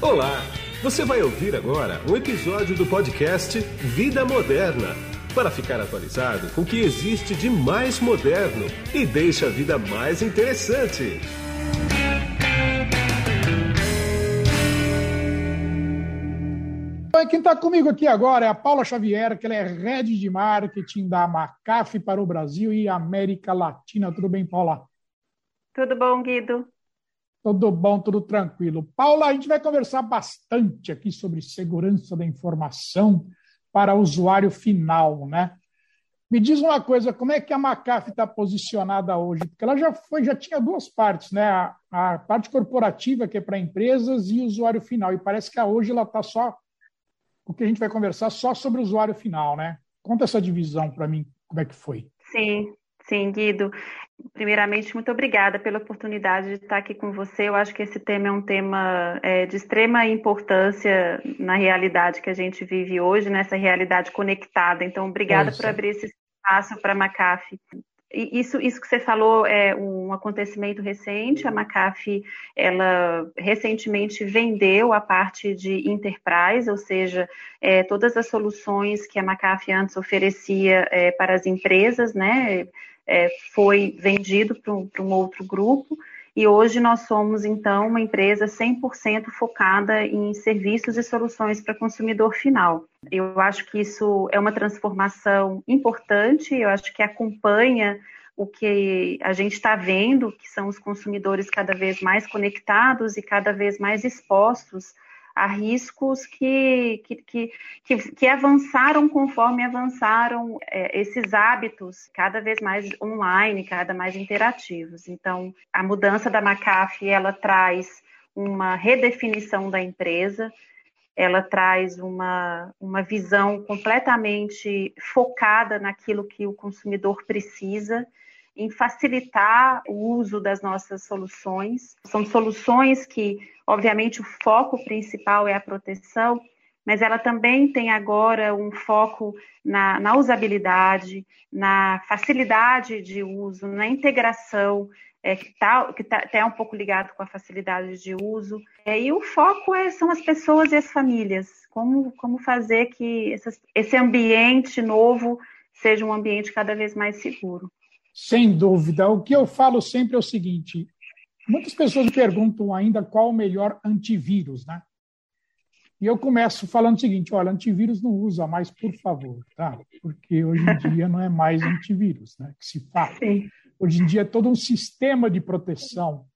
Olá! Você vai ouvir agora um episódio do podcast Vida Moderna para ficar atualizado com o que existe de mais moderno e deixa a vida mais interessante. Quem está comigo aqui agora é a Paula Xavier, que ela é Head de Marketing da Macaf para o Brasil e América Latina. Tudo bem, Paula? Tudo bom, Guido? Tudo bom, tudo tranquilo. Paula, a gente vai conversar bastante aqui sobre segurança da informação para o usuário final, né? Me diz uma coisa, como é que a McAfee está posicionada hoje? Porque ela já foi, já tinha duas partes, né? A, a parte corporativa, que é para empresas, e o usuário final. E parece que hoje ela está só, o que a gente vai conversar só sobre o usuário final, né? Conta essa divisão para mim, como é que foi. Sim, sim, Guido. Primeiramente, muito obrigada pela oportunidade de estar aqui com você. Eu acho que esse tema é um tema é, de extrema importância na realidade que a gente vive hoje, nessa realidade conectada. Então, obrigada por abrir esse espaço para a McAfee. Isso, isso que você falou é um acontecimento recente. A McAfee, ela recentemente vendeu a parte de enterprise, ou seja, é, todas as soluções que a McAfee antes oferecia é, para as empresas, né? É, foi vendido para um, um, outro grupo e hoje nós somos, então, uma empresa 100% focada em serviços e soluções para consumidor final. Eu acho que isso é uma transformação importante, eu acho que acompanha o que a gente está vendo, que são os consumidores cada vez mais conectados e cada vez mais expostos a riscos que, que, que, que, avançaram conforme avançaram é, esses hábitos cada vez mais online, cada mais interativos. Então, a mudança da McAfee, ela traz uma redefinição da empresa, ela traz uma, uma visão completamente focada naquilo que o consumidor precisa, em facilitar o uso das nossas soluções. São soluções que Obviamente, o foco principal é a proteção, mas ela também tem agora um foco na, na usabilidade, na facilidade de uso, na integração, é, que está que tá, tá um pouco ligado com a facilidade de uso. É, e o foco é, são as pessoas e as famílias. Como, como fazer que essas, esse ambiente novo seja um ambiente cada vez mais seguro. Sem dúvida. O que eu falo sempre é o seguinte: Muitas pessoas me perguntam ainda qual o melhor antivírus, né? E eu começo falando o seguinte: olha, antivírus não usa mais, por favor, tá? Porque hoje em dia não é mais antivírus, né? Que se fala. Hoje em dia é todo um sistema de proteção,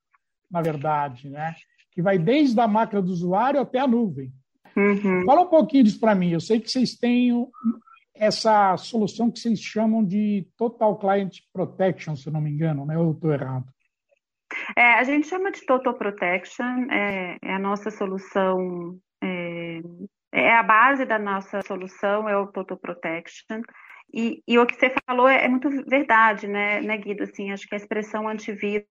na verdade, né? Que vai desde a máquina do usuário até a nuvem. Uhum. Fala um pouquinho disso para mim. Eu sei que vocês têm essa solução que vocês chamam de Total Client Protection, se não me engano, né? Eu estou errado? É, a gente chama de Total Protection, é, é a nossa solução, é, é, a base da nossa solução, é o Total Protection. E, e o que você falou é, é, muito verdade, né, né, Guido? Assim, acho que a expressão antivírus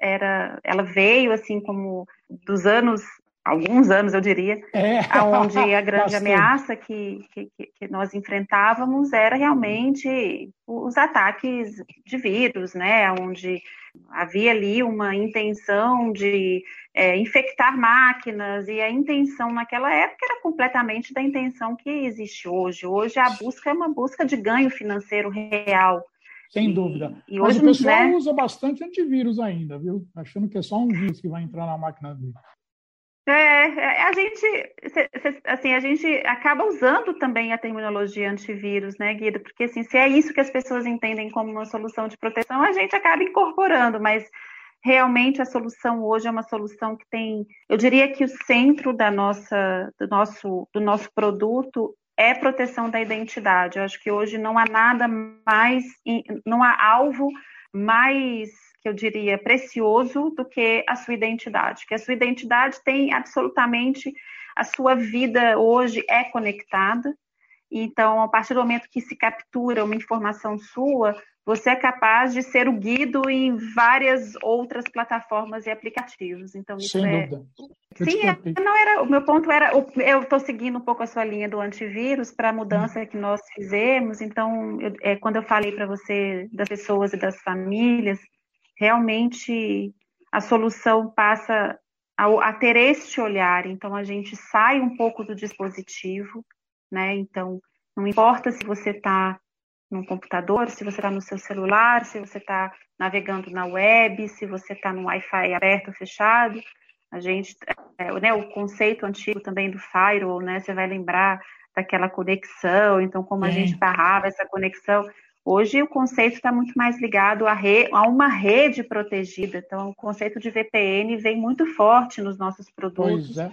era, ela veio assim como dos anos alguns anos, eu diria, é, onde a grande ameaça que, que, que, nós enfrentávamos era realmente os ataques de vírus, né, onde havia ali uma intenção de é, infectar máquinas e a intenção naquela época era completamente da intenção que existe hoje. Hoje a busca é uma busca de ganho financeiro real. Sem dúvida. E, e Mas hoje, o pessoal né? usa bastante antivírus ainda, viu? Achando que é só um vírus que vai entrar na máquina dele. É, é, a gente, assim, a gente acaba usando também a terminologia antivírus, né, Guido? Porque, assim, se é isso que as pessoas entendem como uma solução de proteção, a gente acaba incorporando, mas realmente a solução hoje é uma solução que tem, eu diria que o centro da nossa, do nosso, do nosso produto é proteção da identidade. Eu acho que hoje não há nada mais, não há alvo mais que eu diria, precioso do que a sua identidade, que a sua identidade tem absolutamente a sua vida hoje é conectada. Então, a partir do momento que se captura uma informação sua, você é capaz de ser o guido em várias outras plataformas e aplicativos. Então, isso Sem é. Dúvida. Sim, é, não era. O meu ponto era. Eu estou seguindo um pouco a sua linha do antivírus para a mudança que nós fizemos. Então, eu, é, quando eu falei para você das pessoas e das famílias, realmente a solução passa a, a ter este olhar. Então, a gente sai um pouco do dispositivo, né? Então, não importa se você está no computador, se você está no seu celular, se você está navegando na web, se você está no Wi-Fi aberto ou fechado. A gente, é, né, o conceito antigo também do firewall, né? Você vai lembrar daquela conexão, então como a gente barrava essa conexão. Hoje o conceito está muito mais ligado a, re, a, uma rede protegida. Então, o conceito de VPN vem muito forte nos nossos produtos. É.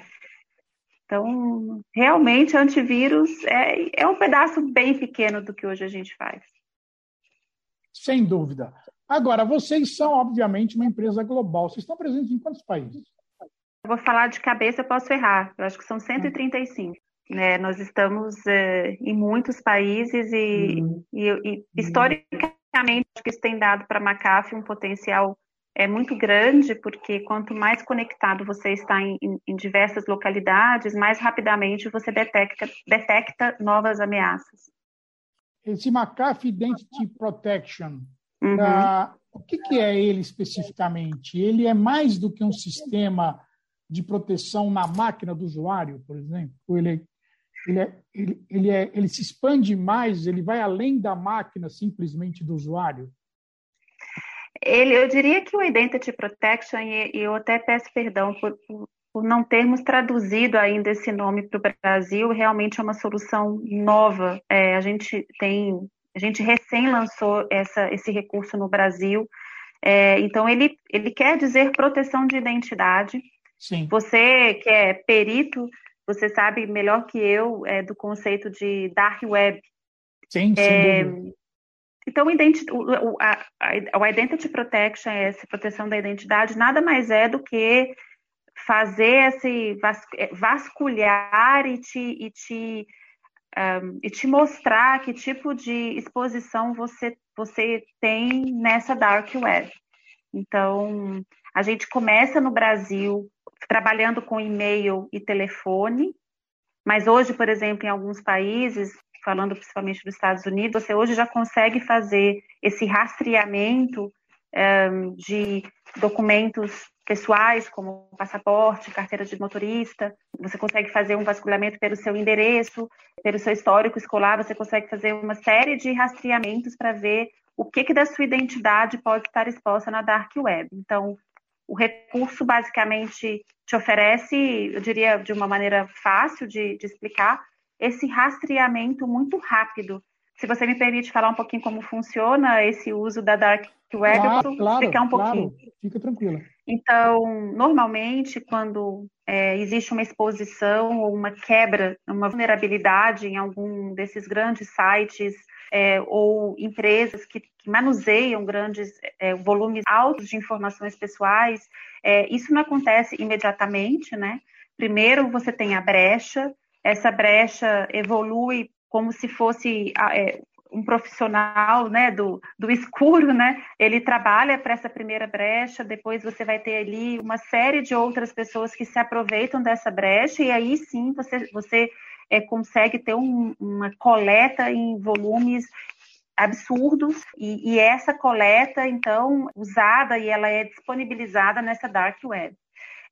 Então, realmente, antivírus é, é um pedaço bem pequeno do que hoje a gente faz. Sem dúvida. Agora, vocês são, obviamente, uma empresa global. Vocês estão presentes em quantos países? Eu vou falar de cabeça, eu posso errar. Eu acho que são 135. Né? Nós estamos é, em muitos países e, uhum. e, e historicamente acho que isso tem dado para a McAfee um potencial é muito grande, porque quanto mais conectado você está em, em, diversas localidades, mais rapidamente você detecta, detecta novas ameaças. Esse McAfee Identity Protection, uhum. uh, o que, que é ele especificamente? Ele é mais do que um sistema de proteção na máquina do usuário, por exemplo? Ou ele ele, é, ele, ele, é, ele se expande mais, ele vai além da máquina simplesmente do usuário? Ele, eu diria que o Identity Protection, e, eu até peço perdão por, por, não termos traduzido ainda esse nome para o Brasil, realmente é uma solução nova. É, a gente tem, a gente recém lançou essa, esse recurso no Brasil. É, então ele, ele quer dizer proteção de identidade. Sim. Você que é perito você sabe melhor que eu é, do conceito de dark web. Sim, é, então, o, Identity Protection, essa proteção da identidade, nada mais é do que fazer esse é, vasculhar e te, e te, um, e te mostrar que tipo de exposição você, você tem nessa dark web. Então, a gente começa no Brasil trabalhando com e-mail e telefone, mas hoje, por exemplo, em alguns países, falando principalmente dos Estados Unidos, você hoje já consegue fazer esse rastreamento um, ehm, de documentos pessoais, como passaporte, carteira de motorista. Você consegue fazer um vasculhamento pelo seu endereço, pelo seu histórico escolar. Você consegue fazer uma série de rastreamentos para ver o que, que da sua identidade pode estar exposta na dark web. Então, o recurso basicamente te oferece, eu diria de uma maneira fácil de, de explicar, esse rastreamento muito rápido. Se você me permite falar um pouquinho como funciona esse uso da Dark Web, claro, eu claro, explicar um pouquinho. Claro. Fica tranquila. Então, normalmente, quando é, existe uma exposição ou uma quebra, uma vulnerabilidade em algum desses grandes sites é, ou empresas que, que manuseiam grandes é, volumes altos de informações pessoais, é, isso não acontece imediatamente, né? Primeiro você tem a brecha, essa brecha evolui como se fosse é, um profissional né, do, do escuro, né? Ele trabalha para essa primeira brecha, depois você vai ter ali uma série de outras pessoas que se aproveitam dessa brecha, e aí sim você, você é, consegue ter um, uma coleta em volumes absurdos e, e, essa coleta então usada e ela é disponibilizada nessa dark web.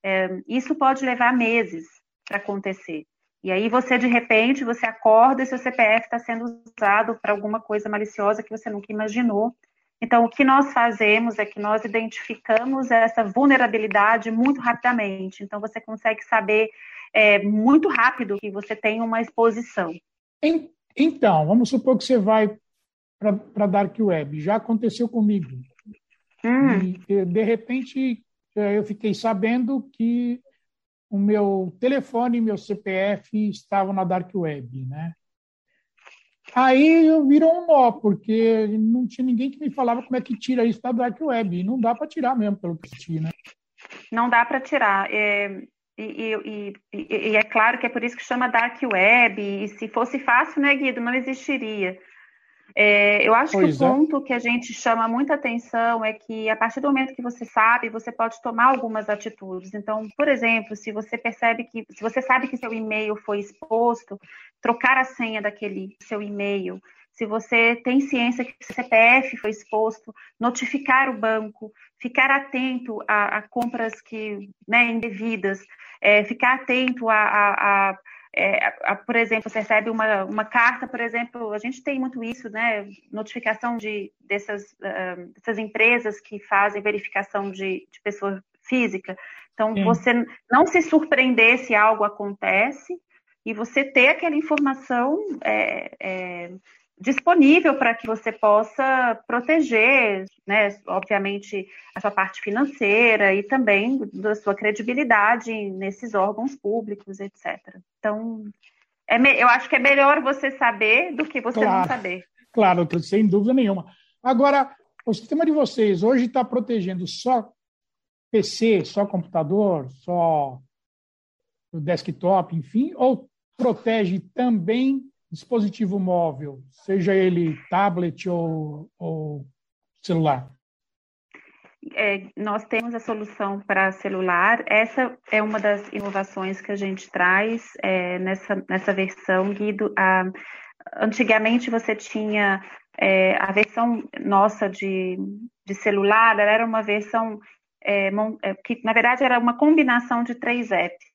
É, isso pode levar meses para acontecer. E aí você de repente você acorda e seu CPF está sendo usado para alguma coisa maliciosa que você nunca imaginou. Então o que nós fazemos é que nós identificamos essa vulnerabilidade muito rapidamente. Então você consegue saber é, muito rápido que você tem uma exposição. Então, vamos supor que você vai para a Dark Web. Já aconteceu comigo. Hum. E, de repente, é, eu fiquei sabendo que o meu telefone e meu CPF estavam na Dark Web, né? Aí virou um nó, porque não tinha ninguém que me falava como é que tira isso da Dark Web. E não dá para tirar mesmo, pelo que eu né? Não dá para tirar. É, e, e, e, e, é claro que é por isso que chama Dark Web, e se fosse fácil, né, Guido, não existiria. É, eu acho pois que o é. ponto que a gente chama muita atenção é que a partir do momento que você sabe, você pode tomar algumas atitudes. Então, por exemplo, se você percebe que, se você sabe que seu e-mail foi exposto, trocar a senha daquele seu e-mail. se você tem ciência que o CPF foi exposto, notificar o banco, ficar atento a, a compras que né, indevidas, é, ficar atento a, a, a é, a, por exemplo, você recebe uma, uma carta, por exemplo, a gente tem muito isso, né? Notificação de, dessas, uh, dessas empresas que fazem verificação de, de pessoa física. Então, Sim. você não se surpreender se algo acontece e você ter aquela informação é, é, disponível para que você possa proteger, né, obviamente, a sua parte financeira e também da sua credibilidade nesses órgãos públicos, etc. Então, é, eu acho que é melhor você saber do que você claro, não saber. Claro, sem dúvida nenhuma. Agora, o sistema de vocês hoje está protegendo só PC, só computador, só desktop, enfim, ou protege também dispositivo móvel, seja ele tablet ou, ou celular? É, nós temos a solução para celular. Essa é uma das inovações que a gente traz é, nessa, nessa versão, Guido. A, antigamente você tinha é, a versão nossa de, de celular, ela era uma versão é, é, que, na verdade, era uma combinação de três apps.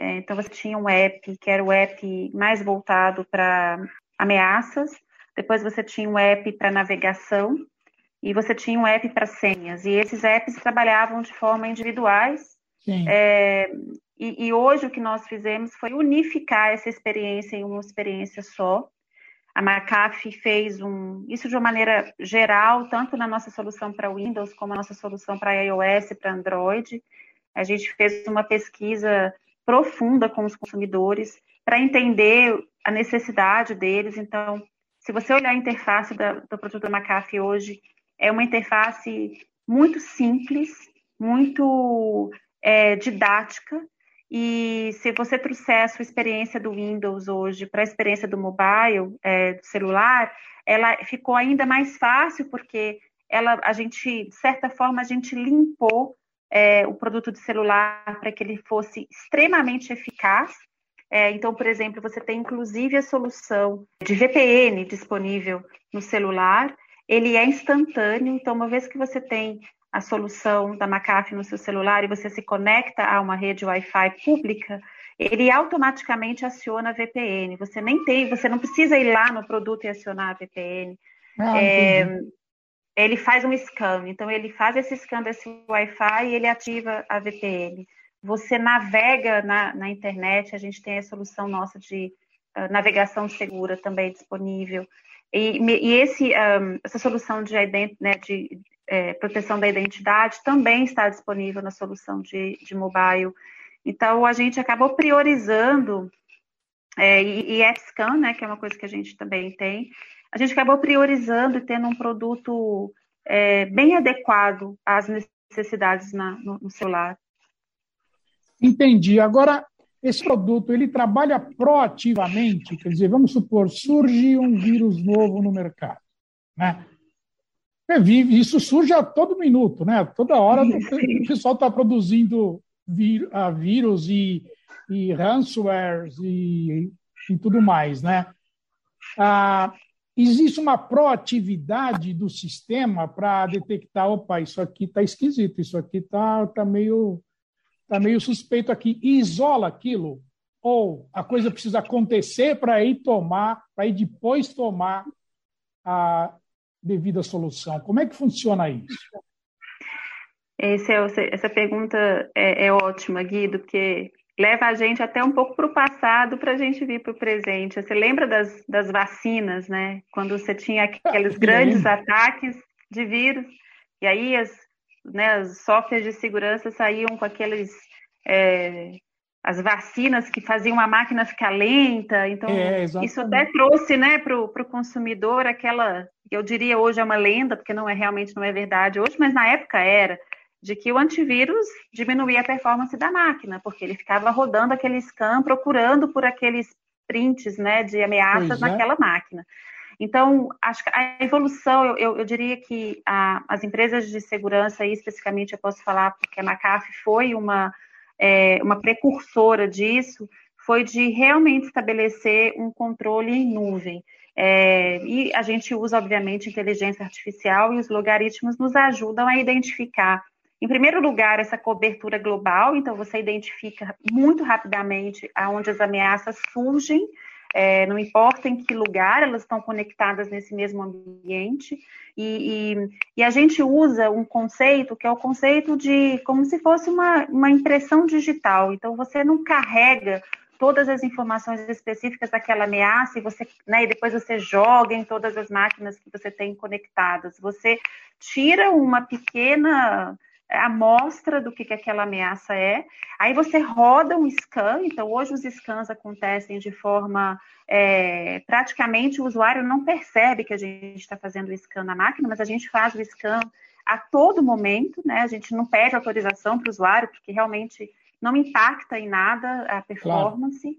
É, então, você tinha um app que era o app mais voltado para ameaças, depois você tinha um app para navegação e você tinha um app para senhas. E esses apps trabalhavam de forma individuais. É, e, e, hoje o que nós fizemos foi unificar essa experiência em uma experiência só. A McAfee fez um, isso de uma maneira geral, tanto na nossa solução para Windows como na nossa solução para iOS, para Android. A gente fez uma pesquisa profunda com os consumidores para entender a necessidade deles. Então, se você olhar a interface da, do produto da McAfee hoje, é uma interface muito simples, muito é, didática. E se você trouxer a sua experiência do Windows hoje para a experiência do mobile, é, do celular, ela ficou ainda mais fácil porque ela, a gente, de certa forma, a gente limpou é, o produto de celular para que ele fosse extremamente eficaz. É, então, por exemplo, você tem inclusive a solução de VPN disponível no celular. Ele é instantâneo, então, uma vez que você tem a solução da McAfee no seu celular e você se conecta a uma rede Wi-Fi pública, ele automaticamente aciona a VPN. Você nem tem, você não precisa ir lá no produto e acionar a VPN. Ah, é, ele faz um scan. Então, ele faz esse scan desse Wi-Fi e ele ativa a VPN. Você navega na, na internet, a gente tem a solução nossa de uh, navegação segura também disponível. E, e esse, um, essa solução de, né, de é, proteção da identidade também está disponível na solução de, de mobile. Então, a gente acabou priorizando, é, e, e scan né, que é uma coisa que a gente também tem, a gente acabou priorizando e tendo um produto é, bem adequado às necessidades na, no, no celular. Entendi. Agora, esse produto ele trabalha proativamente, quer dizer, vamos supor, surge um vírus novo no mercado, né? Isso surge a todo minuto, né? Toda hora o pessoal está produzindo vírus e, e ransomwares e, e tudo mais, né? Ah, existe uma proatividade do sistema para detectar, opa, isso aqui está esquisito, isso aqui está tá meio, tá meio suspeito aqui, e isola aquilo, ou a coisa precisa acontecer para ir tomar, para ir depois tomar a devida solução. Como é que funciona isso? É, essa pergunta é, é ótima, Guido, porque leva a gente até um pouco para o passado para a gente vir para o presente. Você lembra das, das vacinas, né? Quando você tinha aqueles grandes ataques de vírus, e aí as, né, as softwares de segurança saíam com aqueles. É, as vacinas que faziam a máquina ficar lenta, então é, isso até trouxe né, para o consumidor aquela, eu diria hoje é uma lenda, porque não é realmente não é verdade hoje, mas na época era, de que o antivírus diminuía a performance da máquina, porque ele ficava rodando aquele scan, procurando por aqueles prints né, de ameaças é. naquela máquina. Então, acho que a evolução, eu, eu, eu diria que a, as empresas de segurança, aí especificamente eu posso falar porque a McAfee foi uma, é, uma precursora disso, foi de realmente estabelecer um controle em nuvem. É, e a gente usa, obviamente, inteligência artificial e os logaritmos nos ajudam a identificar, em primeiro lugar, essa cobertura global, então você identifica muito rapidamente aonde as ameaças surgem, é, não importa em que lugar elas estão conectadas nesse mesmo ambiente, e, e, e, a gente usa um conceito que é o conceito de como se fosse uma, uma impressão digital, então você não carrega todas as informações específicas daquela ameaça e você, né, e depois você joga em todas as máquinas que você tem conectadas. Você tira uma pequena amostra do que, que aquela ameaça é, aí você roda um scan, então hoje os scans acontecem de forma é, praticamente o usuário não percebe que a gente está fazendo o scan na máquina, mas a gente faz o scan a todo momento, né? A gente não pede autorização para o usuário, porque realmente não impacta em nada a performance. Claro.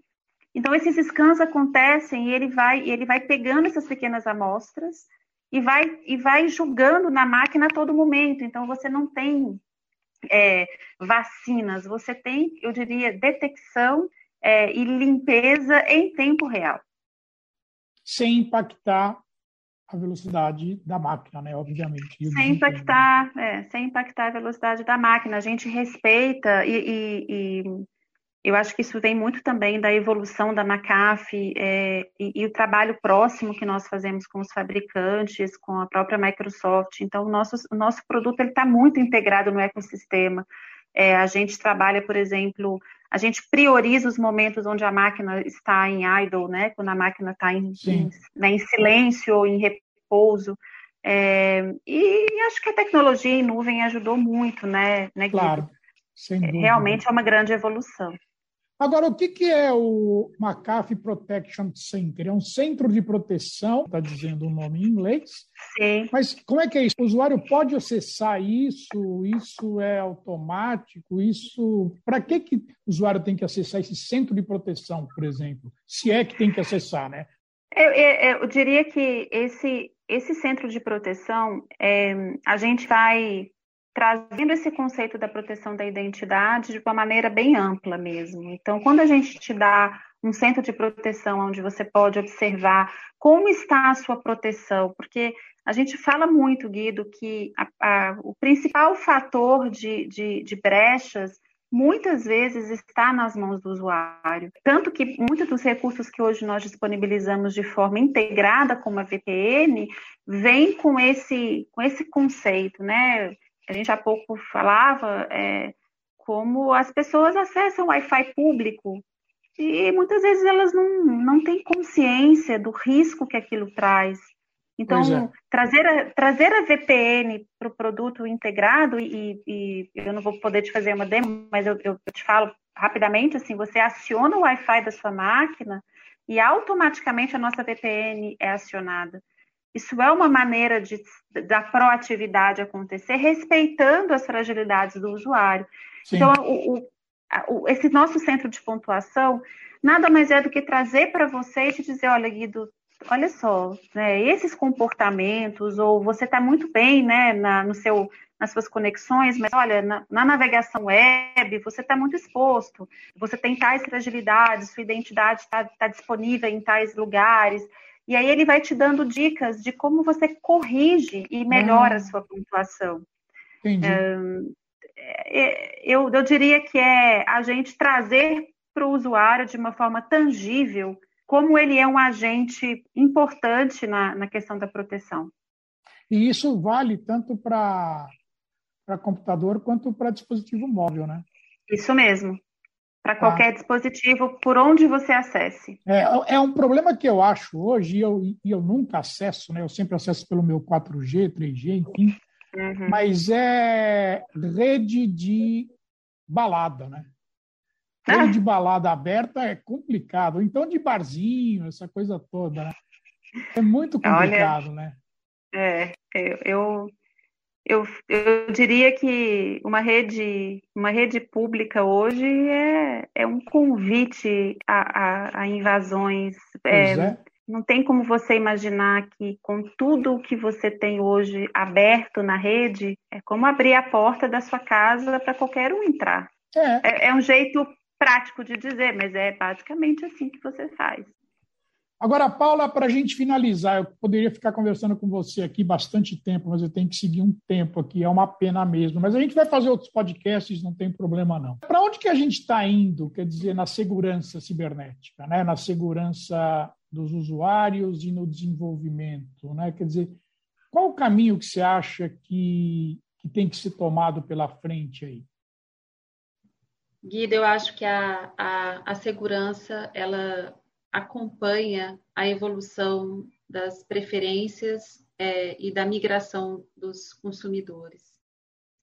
Então esses scans acontecem e ele vai ele vai pegando essas pequenas amostras e vai e vai julgando na máquina a todo momento. Então você não tem é, vacinas, você tem, eu diria, detecção é, e limpeza em tempo real. Sem impactar a velocidade da máquina, né? Obviamente. Sem impactar, é, sem impactar a velocidade da máquina. A gente respeita e, e, e eu acho que isso vem muito também da evolução da McAfee é, e, e, o trabalho próximo que nós fazemos com os fabricantes, com a própria Microsoft. Então, o nosso, o nosso produto está muito integrado no ecossistema. É, a gente trabalha, por exemplo, a gente prioriza os momentos onde a máquina está em idle, né? Quando a máquina está em, em, né, em, silêncio ou em repouso. É, e acho que a tecnologia em nuvem ajudou muito, né, né Claro, é. Realmente é uma grande evolução. Agora, o que, que é o McAfee Protection Center? É um centro de proteção, está dizendo o nome em inglês. Sim. Mas como é que é isso? O usuário pode acessar isso? Isso é automático? Isso. Para que, que o usuário tem que acessar esse centro de proteção, por exemplo? Se é que tem que acessar, né? Eu, eu, eu diria que esse, esse centro de proteção, é, a gente vai trazendo esse conceito da proteção da identidade de uma maneira bem ampla mesmo. Então, quando a gente te dá um centro de proteção onde você pode observar como está a sua proteção, porque a gente fala muito, Guido, que a, a, o principal fator de, de, de brechas muitas vezes está nas mãos do usuário. Tanto que muitos dos recursos que hoje nós disponibilizamos de forma integrada como a VPN vem com esse, com esse conceito, né? A gente há pouco falava é, como as pessoas acessam Wi-Fi público e muitas vezes elas não, não têm consciência do risco que aquilo traz. Então, é. trazer, a, trazer a VPN para o produto integrado, e, e, eu não vou poder te fazer uma demo, mas eu, eu te falo rapidamente, assim, você aciona o Wi-Fi da sua máquina e automaticamente a nossa VPN é acionada. Isso é uma maneira de, da proatividade acontecer, respeitando as fragilidades do usuário. Sim. Então, o, o, esse nosso centro de pontuação nada mais é do que trazer para você e dizer, olha, Guido, olha só, né, esses comportamentos, ou você está muito bem né, na, no seu, nas suas conexões, mas olha, na, na navegação web, você está muito exposto, você tem tais fragilidades, sua identidade está tá disponível em tais lugares. E aí ele vai te dando dicas de como você corrige e melhora a ah. sua pontuação. Entendi. É, eu, eu diria que é a gente trazer para o usuário de uma forma tangível como ele é um agente importante na, na questão da proteção. E isso vale tanto para computador quanto para dispositivo móvel, né? Isso mesmo para tá. qualquer ah. dispositivo, por onde você acesse. É, é um problema que eu acho hoje, e eu, e eu nunca acesso, né? eu sempre acesso pelo meu 4G, 3G, enfim, uhum. mas é rede de balada, né? Rede ah. de balada aberta é complicado, então de barzinho, essa coisa toda, né? É muito complicado, Olha, né? É, eu, eu, eu diria que uma rede, uma rede pública hoje é, é um convite a, a, a invasões. É, é. Não tem como você imaginar que com tudo que você tem hoje aberto na rede, é como abrir a porta da sua casa para qualquer um entrar. É. é. é um jeito prático de dizer, mas é basicamente assim que você faz. Agora, Paula, para a gente finalizar, eu poderia ficar conversando com você aqui bastante tempo, mas eu tenho que seguir um tempo aqui, é uma pena mesmo. Mas a gente vai fazer outros podcasts, não tem problema não. Para onde que a gente está indo, quer dizer, na segurança cibernética, né? na segurança dos usuários e no desenvolvimento? Né? Quer dizer, qual o caminho que você acha que, que tem que ser tomado pela frente aí? Guido, eu acho que a, a, a segurança ela acompanha a evolução das preferências é, e da migração dos consumidores.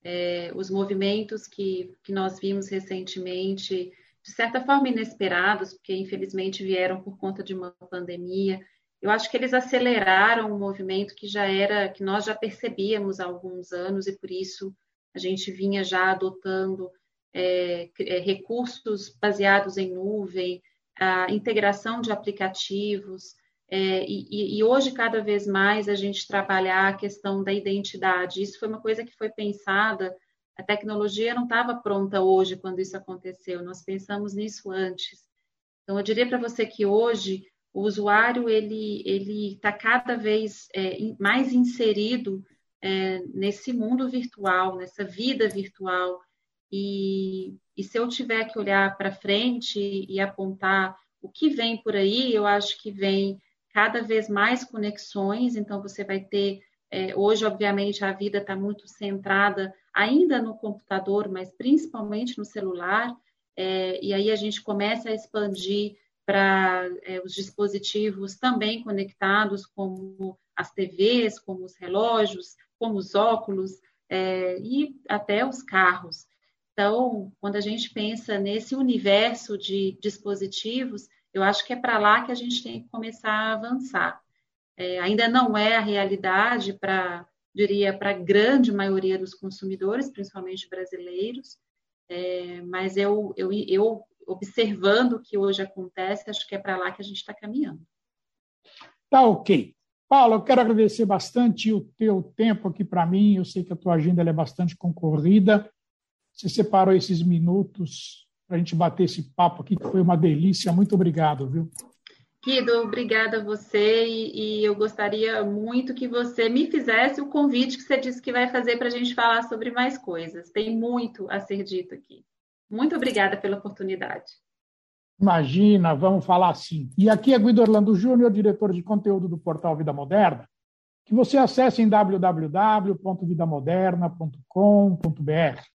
É, os movimentos que, que nós vimos recentemente, de certa forma inesperados, porque infelizmente vieram por conta de uma pandemia, eu acho que eles aceleraram um movimento que já era, que nós já percebíamos há alguns anos e por isso a gente vinha já adotando é, é recursos baseados em nuvem, a integração de aplicativos, é, e, e, hoje, cada vez mais, a gente trabalhar a questão da identidade. Isso foi uma coisa que foi pensada, a tecnologia não estava pronta hoje quando isso aconteceu, nós pensamos nisso antes. Então, eu diria para você que hoje o usuário ele está cada vez é, mais inserido é, nesse mundo virtual, nessa vida virtual, e, e se eu tiver que olhar para frente e apontar o que vem por aí, eu acho que vem cada vez mais conexões, então você vai ter. É, hoje, obviamente, a vida está muito centrada ainda no computador, mas principalmente no celular, é, e aí a gente começa a expandir para é, os dispositivos também conectados, como as TVs, como os relógios, como os óculos é, e até os carros. Então, quando a gente pensa nesse universo de dispositivos, eu acho que é para lá que a gente tem que começar a avançar. É, ainda não é a realidade para, diria, para a grande maioria dos consumidores, principalmente brasileiros, é, mas eu, eu, eu, observando o que hoje acontece, acho que é para lá que a gente está caminhando. Tá ok. Paulo, eu quero agradecer bastante o teu tempo aqui para mim. Eu sei que a tua agenda é bastante concorrida. Você separou esses minutos para a gente bater esse papo aqui, que foi uma delícia. Muito obrigado, viu? Guido, obrigada a você e, e, eu gostaria muito que você me fizesse o convite que você disse que vai fazer para a gente falar sobre mais coisas. Tem muito a ser dito aqui. Muito obrigada pela oportunidade. Imagina, vamos falar assim. E aqui é Guido Orlando Júnior, diretor de conteúdo do portal Vida Moderna, que você acesse em www.vidamoderna.com.br.